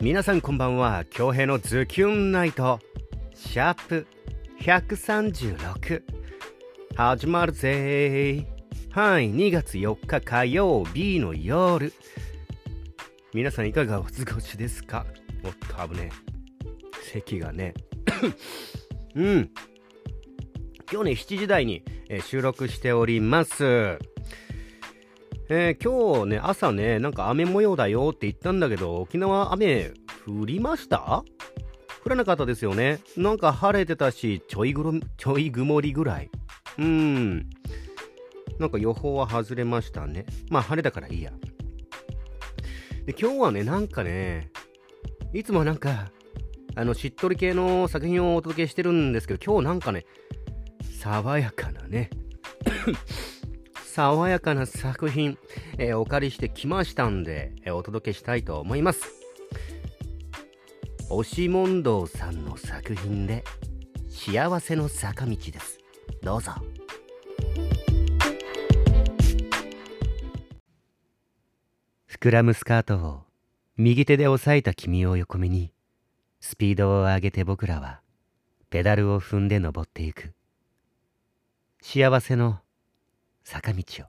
皆さんこんばんは。京平のズキュンナイト。シャープ136始まるぜはい2月4日火曜日の夜皆さんいかがお過ごしですか？おっと危ねえ。席がね。うん。今日ね7時台に、え収録しております。えー今日ね、朝ね、なんか雨模様だよって言ったんだけど、沖縄雨降りました？降らなかったですよね。なんか晴れてたし、ちょいぐろ、ちょい曇りぐらい。うーん。なんか予報は外れましたね。まあ晴れだからいいや。で、今日はね、なんかね、いつもなんか、あの、しっとり系の作品をお届けしてるんですけど、今日なんかね、爽やかなね、爽やかな作品、えーお借りしてきましたんで、えーお届けしたいと思います。押し問答さんの作品で、幸せの坂道です。どうぞ。膨らむスカートを右手で押さえた君を横目に、スピードを上げて僕らは、ペダルを踏んで登っていく。幸せの坂道を。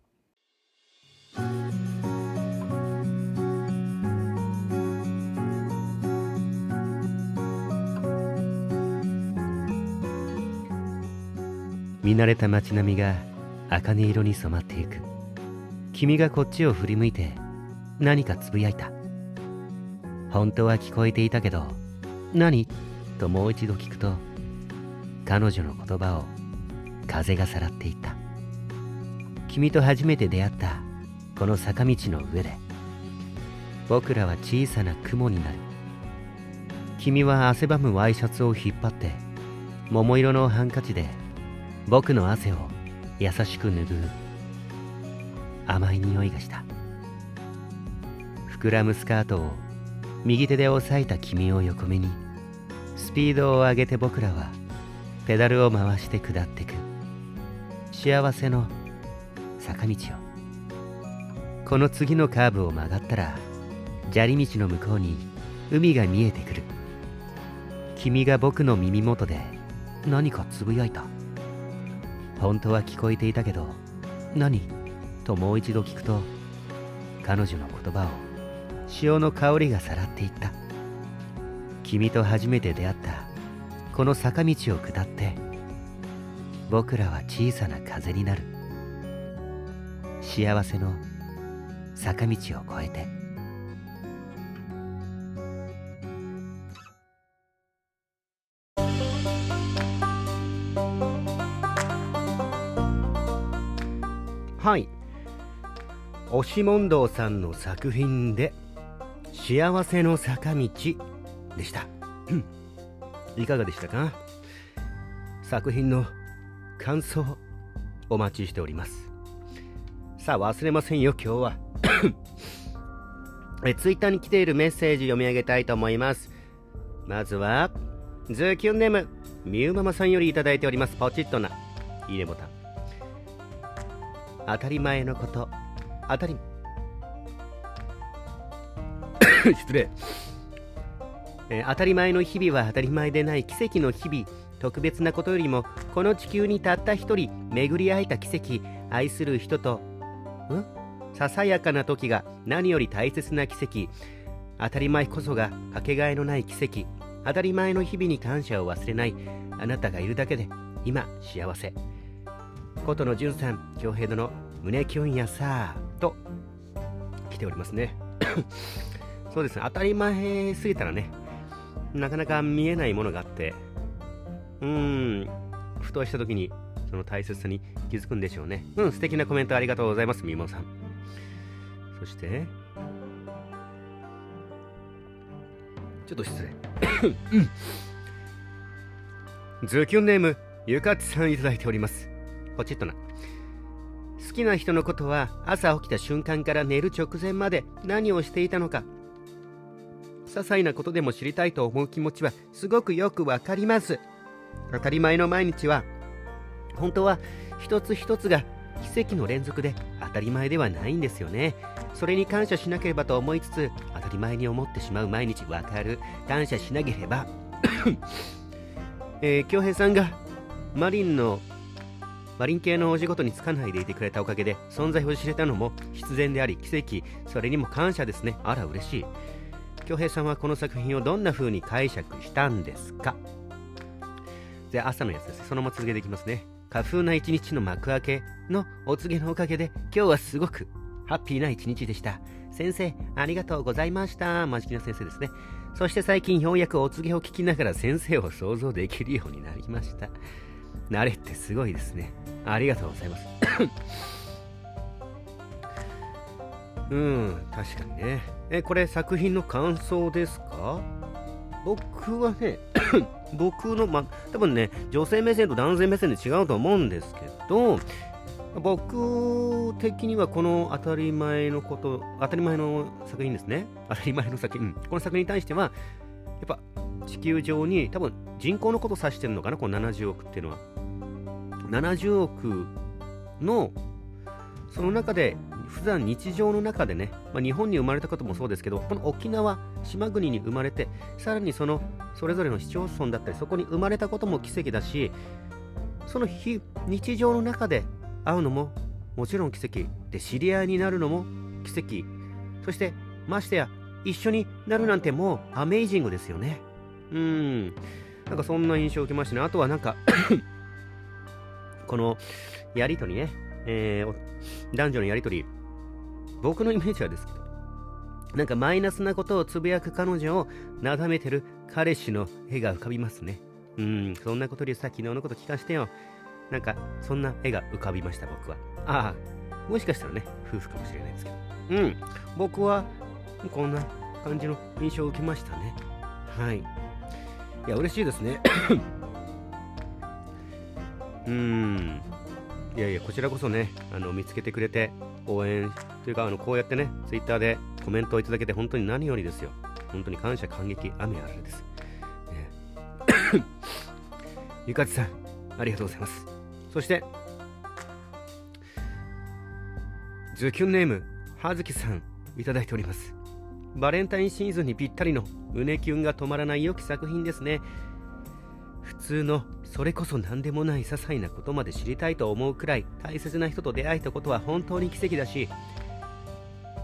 見慣れた街並みが茜色に染まっていく。君がこっちを振り向いて何かつぶやいた。本当は聞こえていたけど何？ともう一度聞くと彼女の言葉を風がさらっていった。君と初めて出会ったこの坂道の上で。僕らは小さな雲になる。君は汗ばむワイシャツを引っ張って桃色のハンカチで僕の汗を優しく拭う。甘い匂いがした。膨らむスカートを右手で押さえた君を横目にスピードを上げて僕らはペダルを回して下ってく。幸せの坂道を。この次のカーブを曲がったら砂利道の向こうに海が見えてくる。君が僕の耳元で何かつぶやいた。本当は聞こえていたけど。何？ともう一度聞くと彼女の言葉を潮の香りがさらっていった。君と初めて出会った。この坂道を下って。僕らは小さな風になる。幸せの坂道を越えて。はい。押し問答さんの作品で「幸せの坂道」でした。いかがでしたか？作品の感想お待ちしております。さ忘れませんよ今日は。えツイッターに来ているメッセージ読み上げたいと思います。まずはズキュンネームみゆママさんよりいただいております。ポチッとないいねボタン。当たり前のこと。当たり 失礼、えー当たり前の日々は当たり前でない奇跡の日々。特別なことよりもこの地球にたった一人巡り会えた奇跡。愛する人とささやかな時が何より大切な奇跡。当たり前こそがかけがえのない奇跡。当たり前の日々に感謝を忘れない。あなたがいるだけで今幸せ。琴野純さん恭平殿胸キュンやさーと。来ておりますね。そうですね。当たり前すぎたらねなかなか見えないものがあってうーんふとした時にその大切さに気づくんでしょうね。うん素敵なコメントありがとうございますみもさん。そしてちょっと失礼。ズキュンネームゆかちさんいただいております。ポチッとな。好きな人のことは朝起きた瞬間から寝る直前まで何をしていたのか。些細なことでも知りたいと思う気持ちはすごくよくわかります。当たり前の毎日は本当は一つ一つが奇跡の連続で当たり前ではないんですよね。それに感謝しなければと思いつつ当たり前に思ってしまう毎日わかる。感謝しなければ。えー、京平さんがマリンのマリン系のお仕事に就かないでいてくれたおかげで存在を知れたのも必然であり奇跡。それにも感謝ですね。あら嬉しい。京平さんはこの作品をどんな風に解釈したんですか？で朝のやつですそのまま続けていきますね。花風な一日の幕開けのお告げのおかげで今日はすごくハッピーな一日でした。先生ありがとうございました。マジキな先生ですね。そして最近ようやくお告げを聞きながら先生を想像できるようになりました。慣れってすごいですね。ありがとうございます。うん確かにね。えこれ作品の感想ですか？僕はね 僕のま多分ね女性目線と男性目線で違うと思うんですけど僕的にはこの当たり前のこと当たり前の作品ですね。当たり前の作品、この作品に対してはやっぱ地球上に多分人口のことを指してるのかな？この70億っていうのは。70億のその中で普段日常の中でね、まあ、日本に生まれたこともそうですけどこの沖縄島国に生まれてさらにそのそれぞれの市町村だったりそこに生まれたことも奇跡だしその日日常の中で会うのももちろん奇跡で知り合いになるのも奇跡。そしてましてや一緒になるなんてもうアメイジングですよね。うん。なんかそんな印象を受けましたね。あとはなんか このやりとりね、えー、男女のやりとり。僕のイメージはですけど、なんかマイナスなことをつぶやく彼女をなだめてる彼氏の絵が浮かびますね。うん、そんなことよりさ、昨日のこと聞かしてよ。なんか、そんな絵が浮かびました、僕は。ああ、もしかしたらね、夫婦かもしれないですけど。うん、僕は、こんな感じの印象を受けましたね。はい。いや、嬉しいですね。うん。いやいや、こちらこそね、あの見つけてくれて、応援というか、あのこうやってね、ツイッターでコメントをいただけて本当に何よりですよ。本当に感謝、感激、雨あるです。ね、ゆかちさん、ありがとうございます。そして、ズキュンネーム、はずきさん、いただいております。バレンタインシーズンにぴったりの胸キュンが止まらない良き作品ですね。通のそれこそ何でもない些細なことまで知りたいと思うくらい大切な人と出会えたことは本当に奇跡だし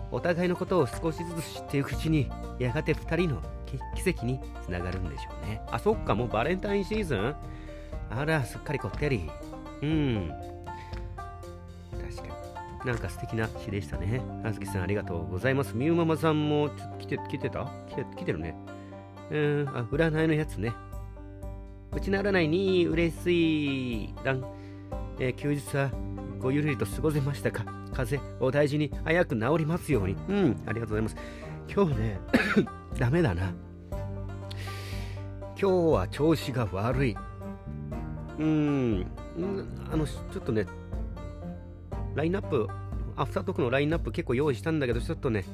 お互いのことを少しずつ知っていくうちにやがて2人の奇跡につながるんでしょうね。あそっかもうバレンタインシーズン？あらすっかりこってり。うん。確かに。なんか素敵な詩でしたね。あずきさんありがとうございます。みゆママさんもちょっと来て来てた？来て来てるね。うん。あ占いのやつね。うちならないに嬉しいらん、えー、休日はごゆるりと過ごせましたか？風邪お大事に早く治りますように。うんありがとうございます。今日ね ダメだな。今日は調子が悪い。うんあのちょっとねラインナップアフタートークのラインナップ結構用意したんだけどちょっとね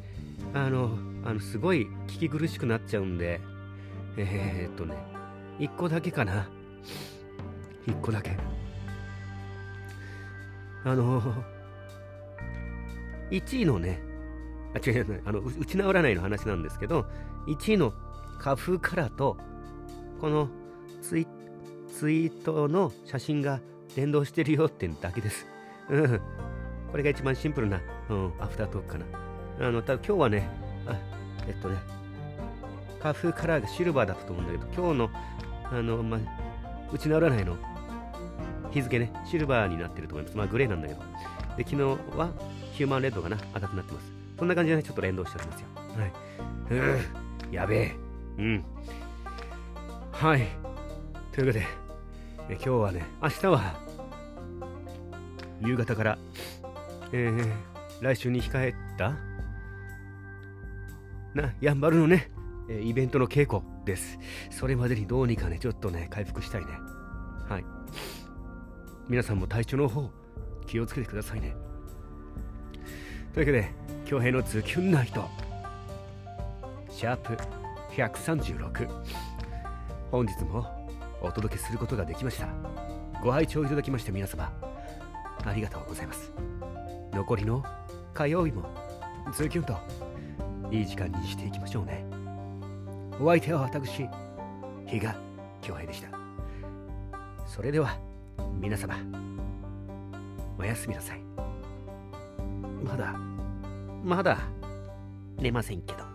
あのあのすごい聞き苦しくなっちゃうんで。えー、っとね。一個だけかな一個だけあの1位のねあ違う違うあのうちの占いの話なんですけど1位の花風カラーとこのツイツイートの写真が連動してるよってだけです。うん。これが一番シンプルな、うん、アフタートークかな。あの、ただ今日はね、あえっとね、花風カラーがシルバーだったと思うんだけど、今日のあの、まあ、うちの占いの日付ね、シルバーになってると思います。まあ、グレーなんだけど。で、昨日はヒューマンレッドかな赤くなってます。そんな感じでね、ちょっと連動しておりますよ。はい。うん、やべえ。うん。はい。というわけで、え今日はね、明日は、夕方から、えー、来週に控えた、な、やんばるのね、えイベントの稽古です。それまでにどうにかね、ちょっとね、回復したいね。はい。皆さんも体調の方、気をつけてくださいね。というわけで、京平のズキュンナイト、シャープ136、本日もお届けすることができました。ご拝聴いただきまして皆様、ありがとうございます。残りの火曜日もズキュンといい時間にしていきましょうねお相手は私比嘉恭平でした。それでは皆様おやすみなさい。まだまだ寝ませんけど。